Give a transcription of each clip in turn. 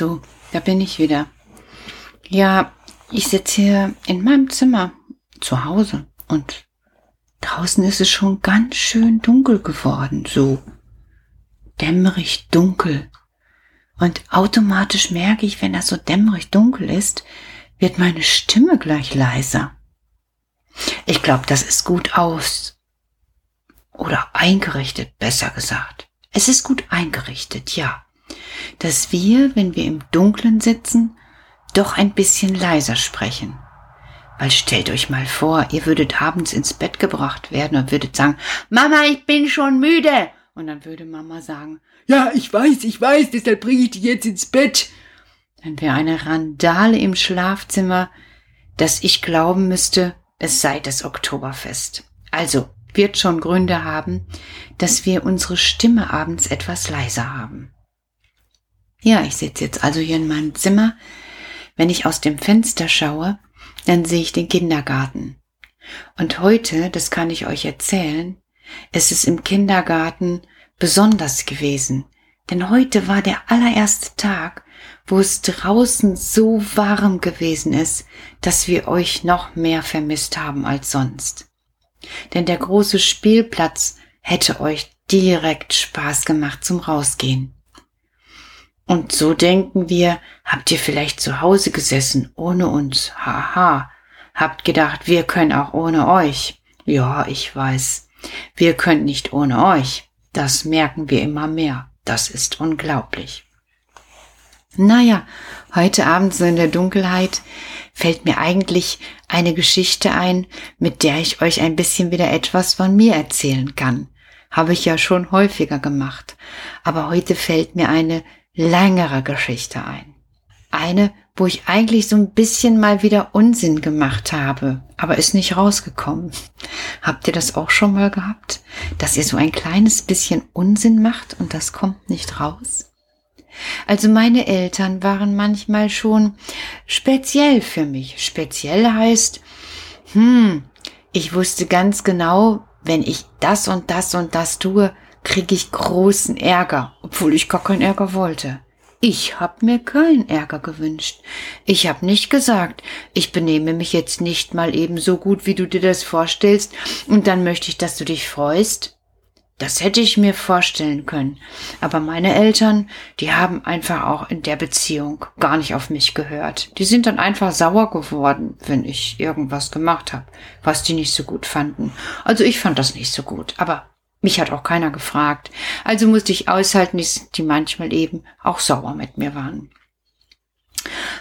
So, da bin ich wieder. Ja, ich sitze hier in meinem Zimmer zu Hause und draußen ist es schon ganz schön dunkel geworden, so dämmerig dunkel. Und automatisch merke ich, wenn das so dämmerig dunkel ist, wird meine Stimme gleich leiser. Ich glaube, das ist gut aus oder eingerichtet, besser gesagt. Es ist gut eingerichtet, ja. Dass wir, wenn wir im Dunkeln sitzen, doch ein bisschen leiser sprechen. Weil stellt euch mal vor, ihr würdet abends ins Bett gebracht werden und würdet sagen, Mama, ich bin schon müde. Und dann würde Mama sagen, ja, ich weiß, ich weiß, deshalb bringe ich dich jetzt ins Bett. Dann wäre eine Randale im Schlafzimmer, dass ich glauben müsste, es sei das Oktoberfest. Also wird schon Gründe haben, dass wir unsere Stimme abends etwas leiser haben. Ja, ich sitze jetzt also hier in meinem Zimmer. Wenn ich aus dem Fenster schaue, dann sehe ich den Kindergarten. Und heute, das kann ich euch erzählen, ist es im Kindergarten besonders gewesen. Denn heute war der allererste Tag, wo es draußen so warm gewesen ist, dass wir euch noch mehr vermisst haben als sonst. Denn der große Spielplatz hätte euch direkt Spaß gemacht zum Rausgehen. Und so denken wir, habt ihr vielleicht zu Hause gesessen ohne uns, haha, habt gedacht, wir können auch ohne euch. Ja, ich weiß, wir können nicht ohne euch. Das merken wir immer mehr. Das ist unglaublich. Naja, heute Abend so in der Dunkelheit fällt mir eigentlich eine Geschichte ein, mit der ich euch ein bisschen wieder etwas von mir erzählen kann. Habe ich ja schon häufiger gemacht. Aber heute fällt mir eine längere Geschichte ein. Eine, wo ich eigentlich so ein bisschen mal wieder Unsinn gemacht habe, aber ist nicht rausgekommen. Habt ihr das auch schon mal gehabt? Dass ihr so ein kleines bisschen Unsinn macht und das kommt nicht raus? Also meine Eltern waren manchmal schon speziell für mich. Speziell heißt, hm, ich wusste ganz genau, wenn ich das und das und das tue, kriege ich großen Ärger, obwohl ich gar keinen Ärger wollte. Ich hab mir keinen Ärger gewünscht. Ich hab nicht gesagt, ich benehme mich jetzt nicht mal eben so gut, wie du dir das vorstellst, und dann möchte ich, dass du dich freust. Das hätte ich mir vorstellen können. Aber meine Eltern, die haben einfach auch in der Beziehung gar nicht auf mich gehört. Die sind dann einfach sauer geworden, wenn ich irgendwas gemacht habe, was die nicht so gut fanden. Also ich fand das nicht so gut. Aber mich hat auch keiner gefragt. Also musste ich aushalten, dass die manchmal eben auch sauer mit mir waren.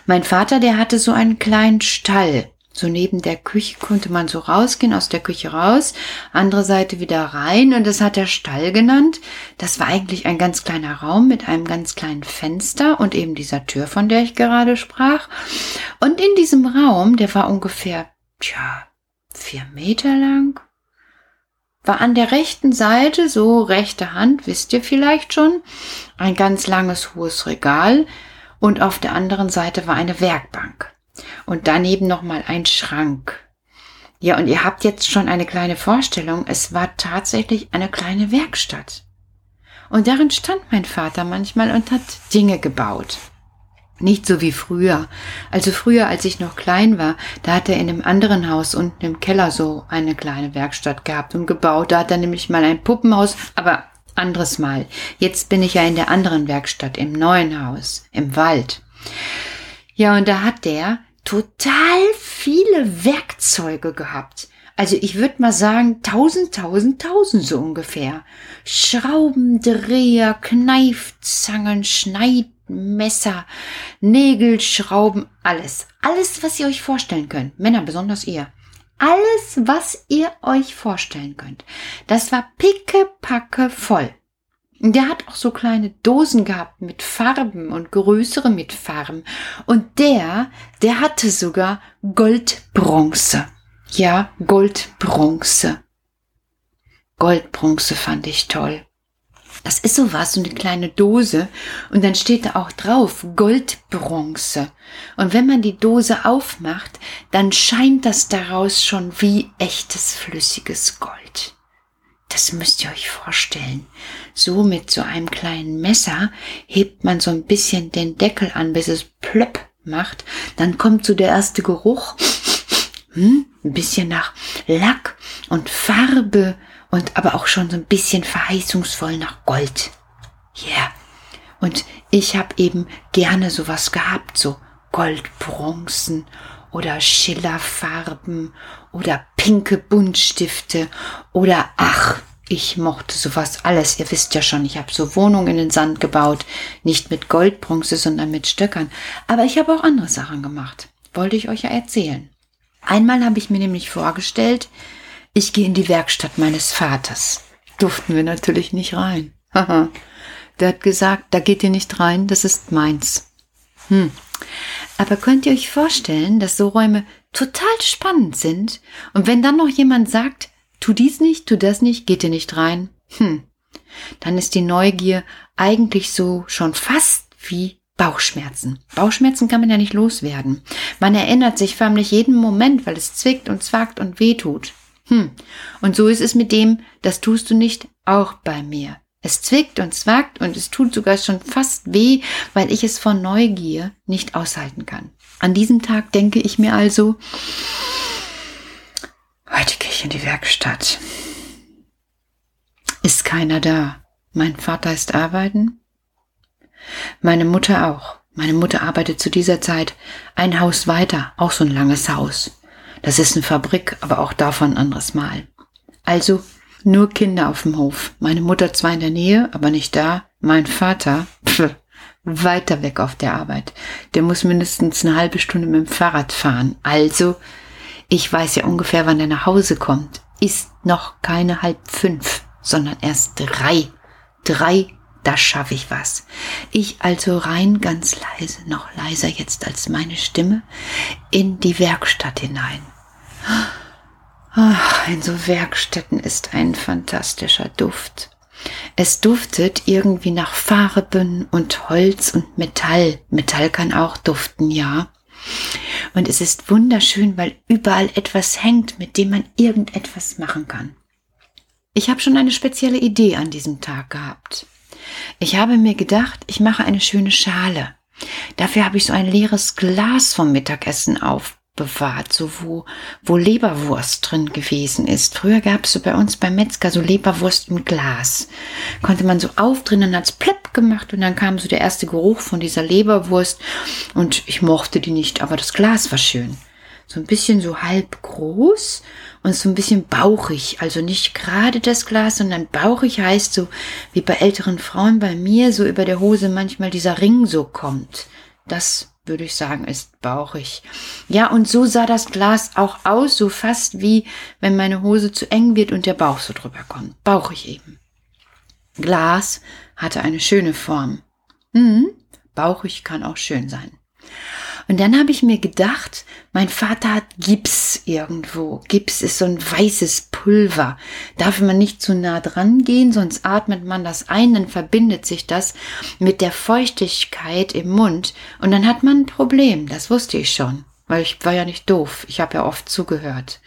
Mein Vater, der hatte so einen kleinen Stall so neben der Küche konnte man so rausgehen, aus der Küche raus, andere Seite wieder rein und das hat er Stall genannt. Das war eigentlich ein ganz kleiner Raum mit einem ganz kleinen Fenster und eben dieser Tür, von der ich gerade sprach. Und in diesem Raum, der war ungefähr, tja, vier Meter lang, war an der rechten Seite, so rechte Hand, wisst ihr vielleicht schon, ein ganz langes hohes Regal und auf der anderen Seite war eine Werkbank und daneben nochmal ein Schrank. Ja, und ihr habt jetzt schon eine kleine Vorstellung. Es war tatsächlich eine kleine Werkstatt. Und darin stand mein Vater manchmal und hat Dinge gebaut. Nicht so wie früher. Also früher, als ich noch klein war, da hat er in einem anderen Haus unten im Keller so eine kleine Werkstatt gehabt und gebaut. Da hat er nämlich mal ein Puppenhaus, aber anderes Mal. Jetzt bin ich ja in der anderen Werkstatt, im neuen Haus, im Wald. Ja, und da hat der total viele Werkzeuge gehabt. Also ich würde mal sagen, tausend, tausend, tausend so ungefähr. Schraubendreher, Kneifzangen, Schneidmesser, Nägelschrauben, alles. Alles, was ihr euch vorstellen könnt. Männer, besonders ihr. Alles, was ihr euch vorstellen könnt. Das war pickepacke voll. Der hat auch so kleine Dosen gehabt mit Farben und größere mit Farben. Und der, der hatte sogar Goldbronze. Ja, Goldbronze. Goldbronze fand ich toll. Das ist sowas, so eine kleine Dose. Und dann steht da auch drauf Goldbronze. Und wenn man die Dose aufmacht, dann scheint das daraus schon wie echtes flüssiges Gold. das müsst ihr euch vorstellen. So mit so einem kleinen Messer hebt man so ein bisschen den Deckel an, bis es plöpp macht. Dann kommt so der erste Geruch. Hm, ein bisschen nach Lack und Farbe und aber auch schon so ein bisschen verheißungsvoll nach Gold. Ja. Yeah. Und ich habe eben gerne sowas gehabt, so Goldbronzen oder Schillerfarben oder pinke Buntstifte oder ach, ich mochte sowas alles. Ihr wisst ja schon, ich habe so Wohnungen in den Sand gebaut, nicht mit Goldbronze, sondern mit Stöckern. Aber ich habe auch andere Sachen gemacht. Wollte ich euch ja erzählen. Einmal habe ich mir nämlich vorgestellt, ich gehe in die Werkstatt meines Vaters. Durften wir natürlich nicht rein. Haha. Der hat gesagt, da geht ihr nicht rein, das ist meins. Hm. Aber könnt ihr euch vorstellen, dass so Räume total spannend sind? Und wenn dann noch jemand sagt, tu dies nicht, tu das nicht, geht ihr nicht rein? Hm. Dann ist die Neugier eigentlich so schon fast wie Bauchschmerzen. Bauchschmerzen kann man ja nicht loswerden. Man erinnert sich förmlich jeden Moment, weil es zwickt und zwackt und wehtut. Hm. Und so ist es mit dem, das tust du nicht, auch bei mir. Es zwickt und zwackt und es tut sogar schon fast weh, weil ich es vor Neugier nicht aushalten kann. An diesem Tag denke ich mir also, heute gehe ich in die Werkstatt. Ist keiner da. Mein Vater ist arbeiten. Meine Mutter auch. Meine Mutter arbeitet zu dieser Zeit ein Haus weiter, auch so ein langes Haus. Das ist eine Fabrik, aber auch davon ein anderes Mal. Also nur Kinder auf dem Hof. Meine Mutter zwar in der Nähe, aber nicht da. Mein Vater, pff, weiter weg auf der Arbeit. Der muss mindestens eine halbe Stunde mit dem Fahrrad fahren. Also, ich weiß ja ungefähr, wann er nach Hause kommt. Ist noch keine halb fünf, sondern erst drei. Drei, da schaffe ich was. Ich also rein ganz leise, noch leiser jetzt als meine Stimme, in die Werkstatt hinein. Ach, in so Werkstätten ist ein fantastischer Duft. Es duftet irgendwie nach Farben und Holz und Metall. Metall kann auch duften, ja. Und es ist wunderschön, weil überall etwas hängt, mit dem man irgendetwas machen kann. Ich habe schon eine spezielle Idee an diesem Tag gehabt. Ich habe mir gedacht, ich mache eine schöne Schale. Dafür habe ich so ein leeres Glas vom Mittagessen auf bewahrt, so wo, wo Leberwurst drin gewesen ist. Früher gab es so bei uns beim Metzger so Leberwurst im Glas. Konnte man so aufdrehen und hat's plopp gemacht und dann kam so der erste Geruch von dieser Leberwurst und ich mochte die nicht, aber das Glas war schön. So ein bisschen so halb groß und so ein bisschen bauchig. Also nicht gerade das Glas, sondern bauchig heißt so, wie bei älteren Frauen bei mir, so über der Hose manchmal dieser Ring so kommt. Das würde ich sagen, ist bauchig. Ja, und so sah das Glas auch aus, so fast wie wenn meine Hose zu eng wird und der Bauch so drüber kommt. Bauchig eben. Glas hatte eine schöne Form. Hm, bauchig kann auch schön sein. Und dann habe ich mir gedacht, mein Vater hat Gips irgendwo. Gips ist so ein weißes Pulver. Darf man nicht zu nah dran gehen, sonst atmet man das ein, dann verbindet sich das mit der Feuchtigkeit im Mund und dann hat man ein Problem. Das wusste ich schon weil ich war ja nicht doof. Ich habe ja oft zugehört.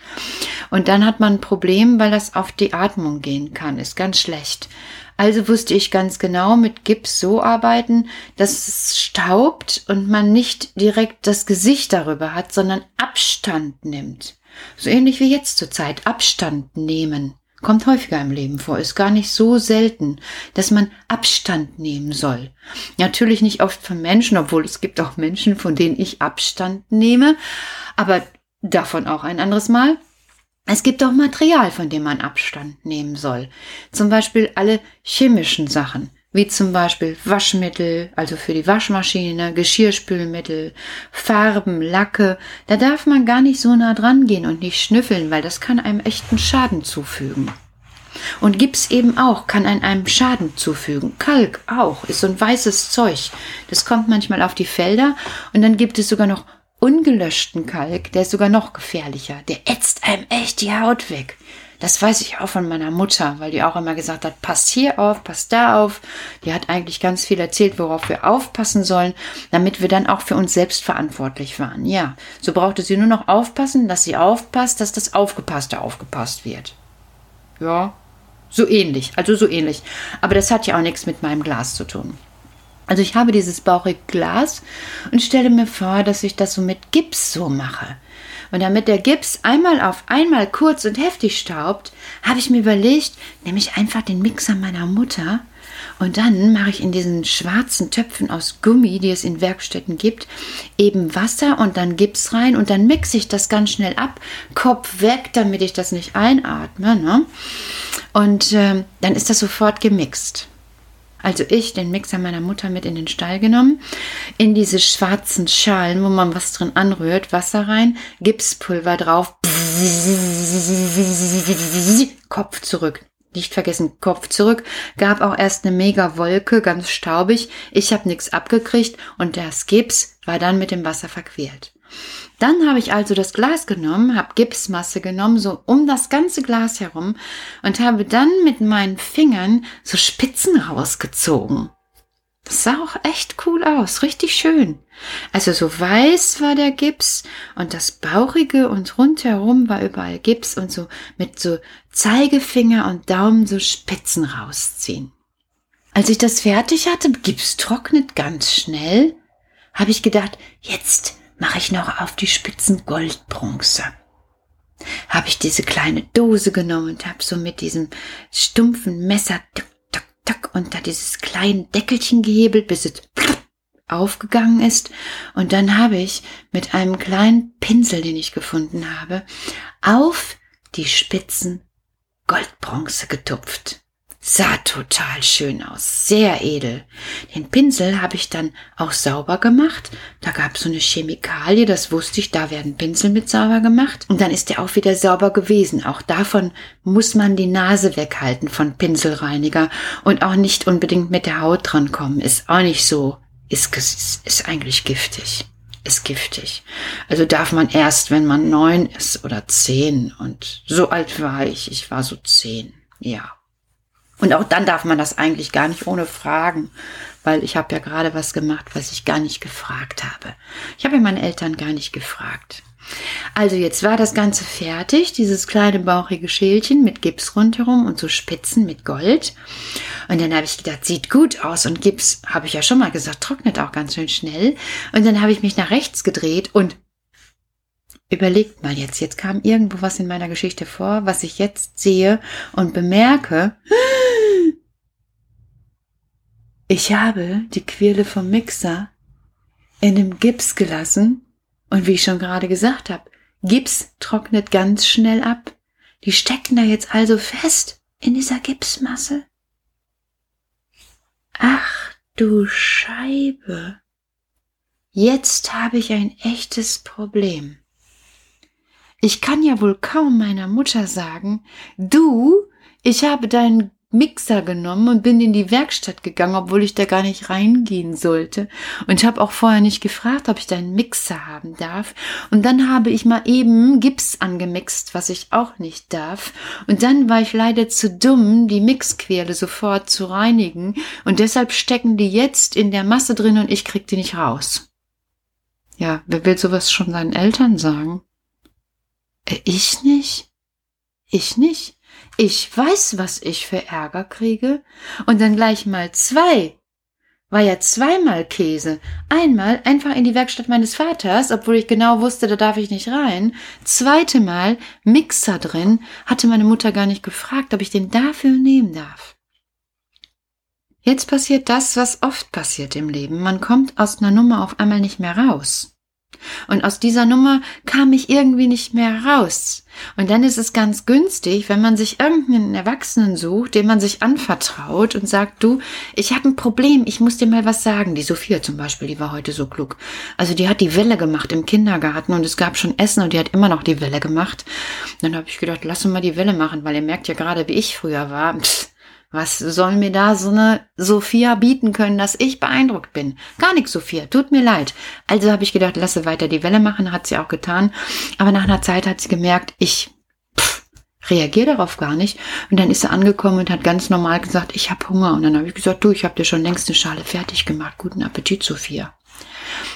Und dann hat man ein Problem, weil das auf die Atmung gehen kann. Ist ganz schlecht. Also wusste ich ganz genau, mit Gips so arbeiten, dass es staubt und man nicht direkt das Gesicht darüber hat, sondern Abstand nimmt. So ähnlich wie jetzt zur Zeit. Abstand nehmen. Kommt häufiger im Leben vor, ist gar nicht so selten, dass man Abstand nehmen soll. Natürlich nicht oft von Menschen, obwohl es gibt auch Menschen, von denen ich Abstand nehme, aber davon auch ein anderes Mal. Es gibt auch Material, von dem man Abstand nehmen soll. Zum Beispiel alle chemischen Sachen, wie zum Beispiel Waschmittel, also für die Waschmaschine, Geschirrspülmittel, Farben, Lacke. Da darf man gar nicht so nah dran gehen und nicht schnüffeln, weil das kann einem echten Schaden zufügen. Und Gips eben auch, kann einem Schaden zufügen. Kalk auch, ist so ein weißes Zeug. Das kommt manchmal auf die Felder und dann gibt es sogar noch ungelöschten Kalk, der ist sogar noch gefährlicher. Der ätzt einem echt die Haut weg. Das weiß ich auch von meiner Mutter, weil die auch immer gesagt hat, passt hier auf, passt da auf. Die hat eigentlich ganz viel erzählt, worauf wir aufpassen sollen, damit wir dann auch für uns selbst verantwortlich waren. Ja, so brauchte sie nur noch aufpassen, dass sie aufpasst, dass das Aufgepasste aufgepasst wird. Ja, So ähnlich, also so ähnlich. Aber das hat ja auch nichts mit meinem Glas zu tun. Also ich habe dieses bauchige Glas und stelle mir vor, dass ich das so mit Gips so mache. Und damit der Gips einmal auf einmal kurz und heftig staubt, habe ich mir überlegt, nehme ich einfach den Mixer meiner Mutter und dann mache ich in diesen schwarzen Töpfen aus Gummi, die es in Werkstätten gibt, eben Wasser und dann Gips rein und dann mixe ich das ganz schnell ab, Kopf weg, damit ich das nicht einatme. Ne? Und äh, dann ist das sofort gemixt. Also ich den Mixer meiner Mutter mit in den Stall genommen, in diese schwarzen Schalen, wo man was drin anrührt, Wasser rein, Gipspulver drauf, Kopf zurück. Nicht vergessen, Kopf zurück, gab auch erst eine mega Wolke, ganz staubig. Ich habe nichts abgekriegt und das Gips war dann mit dem Wasser verquält. Dann habe ich also das Glas genommen, habe Gipsmasse genommen, so um das ganze Glas herum und habe dann mit meinen Fingern so Spitzen rausgezogen. Das sah auch echt cool aus, richtig schön. Also so weiß war der Gips und das Bauchige und rundherum war überall Gips und so mit so Zeigefinger und Daumen so Spitzen rausziehen. Als ich das fertig hatte, Gips trocknet ganz schnell, habe ich gedacht, jetzt mache ich noch auf die Spitzen Goldbronze. Habe ich diese kleine Dose genommen und habe so mit diesem stumpfen Messer tuck, tuck, tuck, unter dieses kleine Deckelchen gehebelt, bis es aufgegangen ist. Und dann habe ich mit einem kleinen Pinsel, den ich gefunden habe, auf die Spitzen Goldbronze getupft. Sah total schön aus, sehr edel. Den Pinsel habe ich dann auch sauber gemacht. Da gab es so eine Chemikalie, das wusste ich, da werden Pinsel mit sauber gemacht. Und dann ist der auch wieder sauber gewesen. Auch davon muss man die Nase weghalten von Pinselreiniger und auch nicht unbedingt mit der Haut dran kommen. Ist auch nicht so, ist, ist eigentlich giftig. Ist giftig. Also darf man erst, wenn man neun ist oder zehn. Und so alt war ich. Ich war so zehn. Ja. Und auch dann darf man das eigentlich gar nicht ohne fragen, weil ich habe ja gerade was gemacht, was ich gar nicht gefragt habe. Ich habe ja meine Eltern gar nicht gefragt. Also jetzt war das Ganze fertig, dieses kleine bauchige Schälchen mit Gips rundherum und so Spitzen mit Gold. Und dann habe ich gedacht, sieht gut aus und Gips, habe ich ja schon mal gesagt, trocknet auch ganz schön schnell. Und dann habe ich mich nach rechts gedreht und überlegt mal jetzt, jetzt kam irgendwo was in meiner Geschichte vor, was ich jetzt sehe und bemerke, ich habe die Quirle vom Mixer in dem Gips gelassen und wie ich schon gerade gesagt habe, Gips trocknet ganz schnell ab. Die stecken da jetzt also fest in dieser Gipsmasse. Ach du Scheibe. Jetzt habe ich ein echtes Problem. Ich kann ja wohl kaum meiner Mutter sagen, du, ich habe deinen Mixer genommen und bin in die Werkstatt gegangen, obwohl ich da gar nicht reingehen sollte. Und ich habe auch vorher nicht gefragt, ob ich da einen Mixer haben darf. Und dann habe ich mal eben Gips angemixt, was ich auch nicht darf. Und dann war ich leider zu dumm, die Mixquerle sofort zu reinigen. Und deshalb stecken die jetzt in der Masse drin und ich krieg die nicht raus. Ja, wer will sowas schon seinen Eltern sagen? Äh, ich nicht? Ich nicht? Ich weiß, was ich für Ärger kriege. Und dann gleich mal zwei. War ja zweimal Käse. Einmal einfach in die Werkstatt meines Vaters, obwohl ich genau wusste, da darf ich nicht rein. Zweite Mal Mixer drin, hatte meine Mutter gar nicht gefragt, ob ich den dafür nehmen darf. Jetzt passiert das, was oft passiert im Leben. Man kommt aus einer Nummer auf einmal nicht mehr raus. Und aus dieser Nummer kam ich irgendwie nicht mehr raus. Und dann ist es ganz günstig, wenn man sich irgendeinen Erwachsenen sucht, dem man sich anvertraut und sagt, du, ich habe ein Problem, ich muss dir mal was sagen. Die Sophia zum Beispiel, die war heute so klug. Also die hat die Welle gemacht im Kindergarten und es gab schon Essen und die hat immer noch die Welle gemacht. dann habe ich gedacht, lass uns mal die Welle machen, weil ihr merkt ja gerade, wie ich früher war. Pff, was soll mir da so eine Sophia bieten können, dass ich beeindruckt bin? Gar nichts, Sophia, tut mir leid. Also habe ich gedacht, lasse weiter die Welle machen, hat sie auch getan. Aber nach einer Zeit hat sie gemerkt, ich reagiere darauf gar nicht. Und dann ist sie angekommen und hat ganz normal gesagt, ich habe Hunger. Und dann habe ich gesagt, du, ich habe dir schon längst eine Schale fertig gemacht. Guten Appetit, Sophia.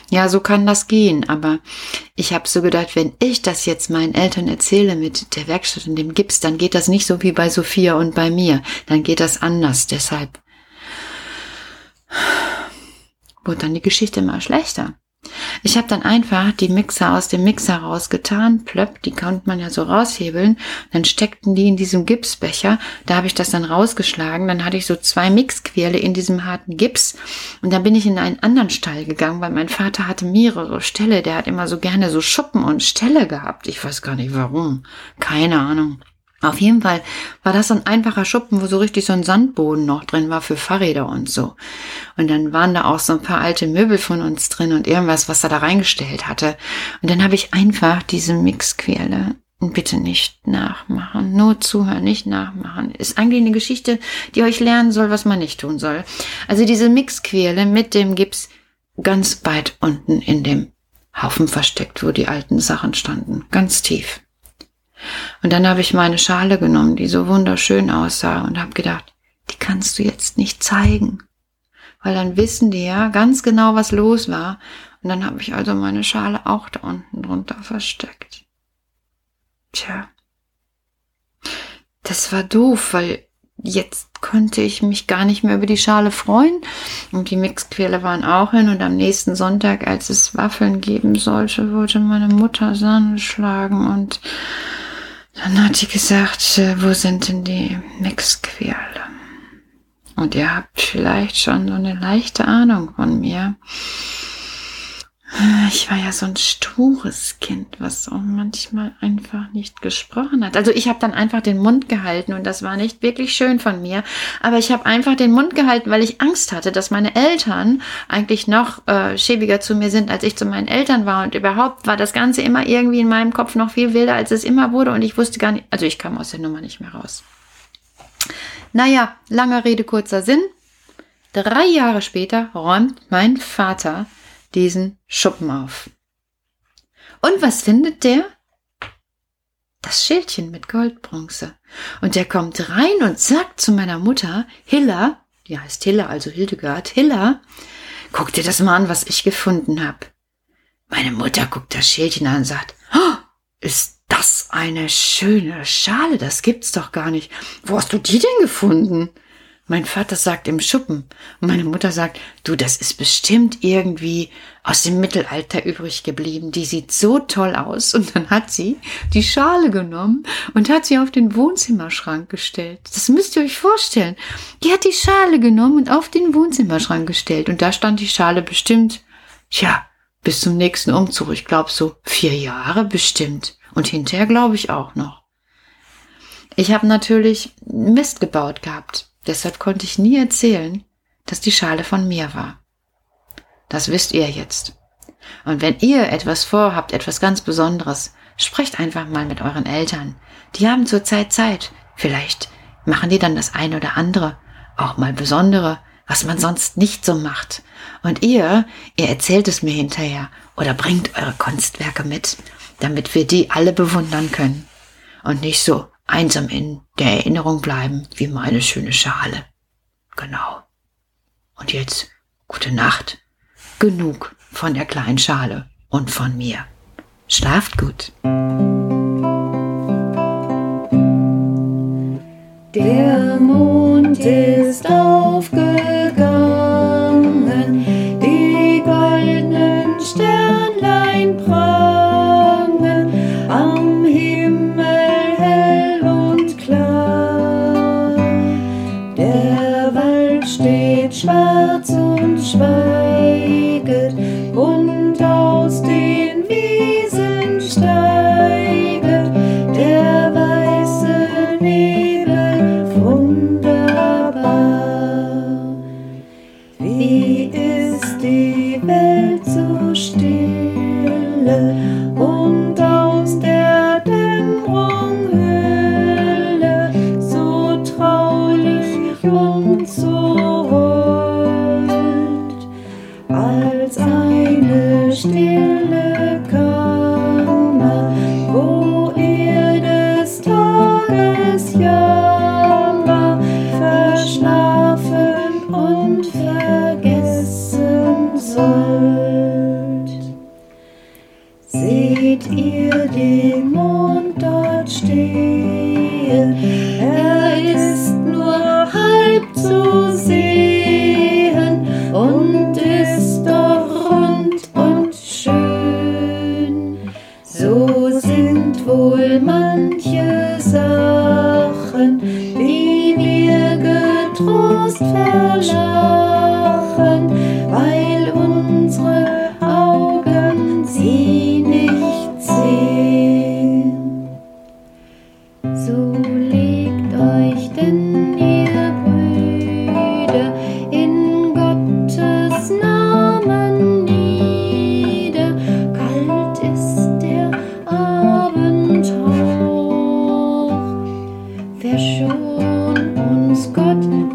Ja, so kann das gehen, aber ich habe so gedacht, wenn ich das jetzt meinen Eltern erzähle mit der Werkstatt und dem Gips, dann geht das nicht so wie bei Sophia und bei mir, dann geht das anders, deshalb wurde dann die Geschichte immer schlechter. Ich habe dann einfach die Mixer aus dem Mixer rausgetan, plöpp, die konnte man ja so raushebeln. Dann steckten die in diesem Gipsbecher. Da habe ich das dann rausgeschlagen. Dann hatte ich so zwei Mixquirle in diesem harten Gips. Und dann bin ich in einen anderen Stall gegangen, weil mein Vater hatte mehrere Ställe. Der hat immer so gerne so Schuppen und Ställe gehabt. Ich weiß gar nicht warum. Keine Ahnung. Auf jeden Fall war das so ein einfacher Schuppen, wo so richtig so ein Sandboden noch drin war für Fahrräder und so. Und dann waren da auch so ein paar alte Möbel von uns drin und irgendwas, was er da reingestellt hatte. Und dann habe ich einfach diese Mixquerle bitte nicht nachmachen, nur zuhören, nicht nachmachen. Ist eigentlich eine Geschichte, die euch lernen soll, was man nicht tun soll. Also diese Mixquerle mit dem Gips ganz weit unten in dem Haufen versteckt, wo die alten Sachen standen, ganz tief. Und dann habe ich meine Schale genommen, die so wunderschön aussah und habe gedacht, die kannst du jetzt nicht zeigen. Weil dann wissen die ja ganz genau, was los war. Und dann habe ich also meine Schale auch da unten drunter versteckt. Tja. Das war doof, weil jetzt konnte ich mich gar nicht mehr über die Schale freuen. Und die Mixquelle waren auch hin. Und am nächsten Sonntag, als es Waffeln geben sollte, wollte meine Mutter Sahne schlagen und dann hat die gesagt, äh, wo sind denn die Mixquerle? Und ihr habt vielleicht schon so eine leichte Ahnung von mir. Ich war ja so ein stures Kind, was auch manchmal einfach nicht gesprochen hat. Also ich habe dann einfach den Mund gehalten und das war nicht wirklich schön von mir. Aber ich habe einfach den Mund gehalten, weil ich Angst hatte, dass meine Eltern eigentlich noch äh, schäbiger zu mir sind, als ich zu meinen Eltern war. Und überhaupt war das Ganze immer irgendwie in meinem Kopf noch viel wilder, als es immer wurde. Und ich wusste gar nicht, also ich kam aus der Nummer nicht mehr raus. Naja, lange Rede, kurzer Sinn. Drei Jahre später räumt mein Vater diesen Schuppen auf. Und was findet der? Das Schildchen mit Goldbronze. Und der kommt rein und sagt zu meiner Mutter, Hilla, die heißt Hilla, also Hildegard, Hilla, guck dir das mal an, was ich gefunden hab. Meine Mutter guckt das Schildchen an und sagt, oh, ist das eine schöne Schale, das gibt's doch gar nicht. Wo hast du die denn gefunden? Mein Vater sagt im Schuppen und meine Mutter sagt, du, das ist bestimmt irgendwie aus dem Mittelalter übrig geblieben. Die sieht so toll aus. Und dann hat sie die Schale genommen und hat sie auf den Wohnzimmerschrank gestellt. Das müsst ihr euch vorstellen. Die hat die Schale genommen und auf den Wohnzimmerschrank gestellt. Und da stand die Schale bestimmt, tja, bis zum nächsten Umzug. Ich glaube so vier Jahre bestimmt. Und hinterher glaube ich auch noch. Ich habe natürlich Mist gebaut gehabt. Deshalb konnte ich nie erzählen, dass die Schale von mir war. Das wisst ihr jetzt. Und wenn ihr etwas vorhabt, etwas ganz Besonderes, sprecht einfach mal mit euren Eltern. Die haben zurzeit Zeit. Vielleicht machen die dann das eine oder andere, auch mal besondere, was man sonst nicht so macht. Und ihr, ihr erzählt es mir hinterher oder bringt eure Kunstwerke mit, damit wir die alle bewundern können. Und nicht so, einsam in der Erinnerung bleiben wie meine schöne Schale. Genau. Und jetzt gute Nacht. Genug von der kleinen Schale und von mir. Schlaft gut. Der Mond ist aufgegangen, Verschon uns Gott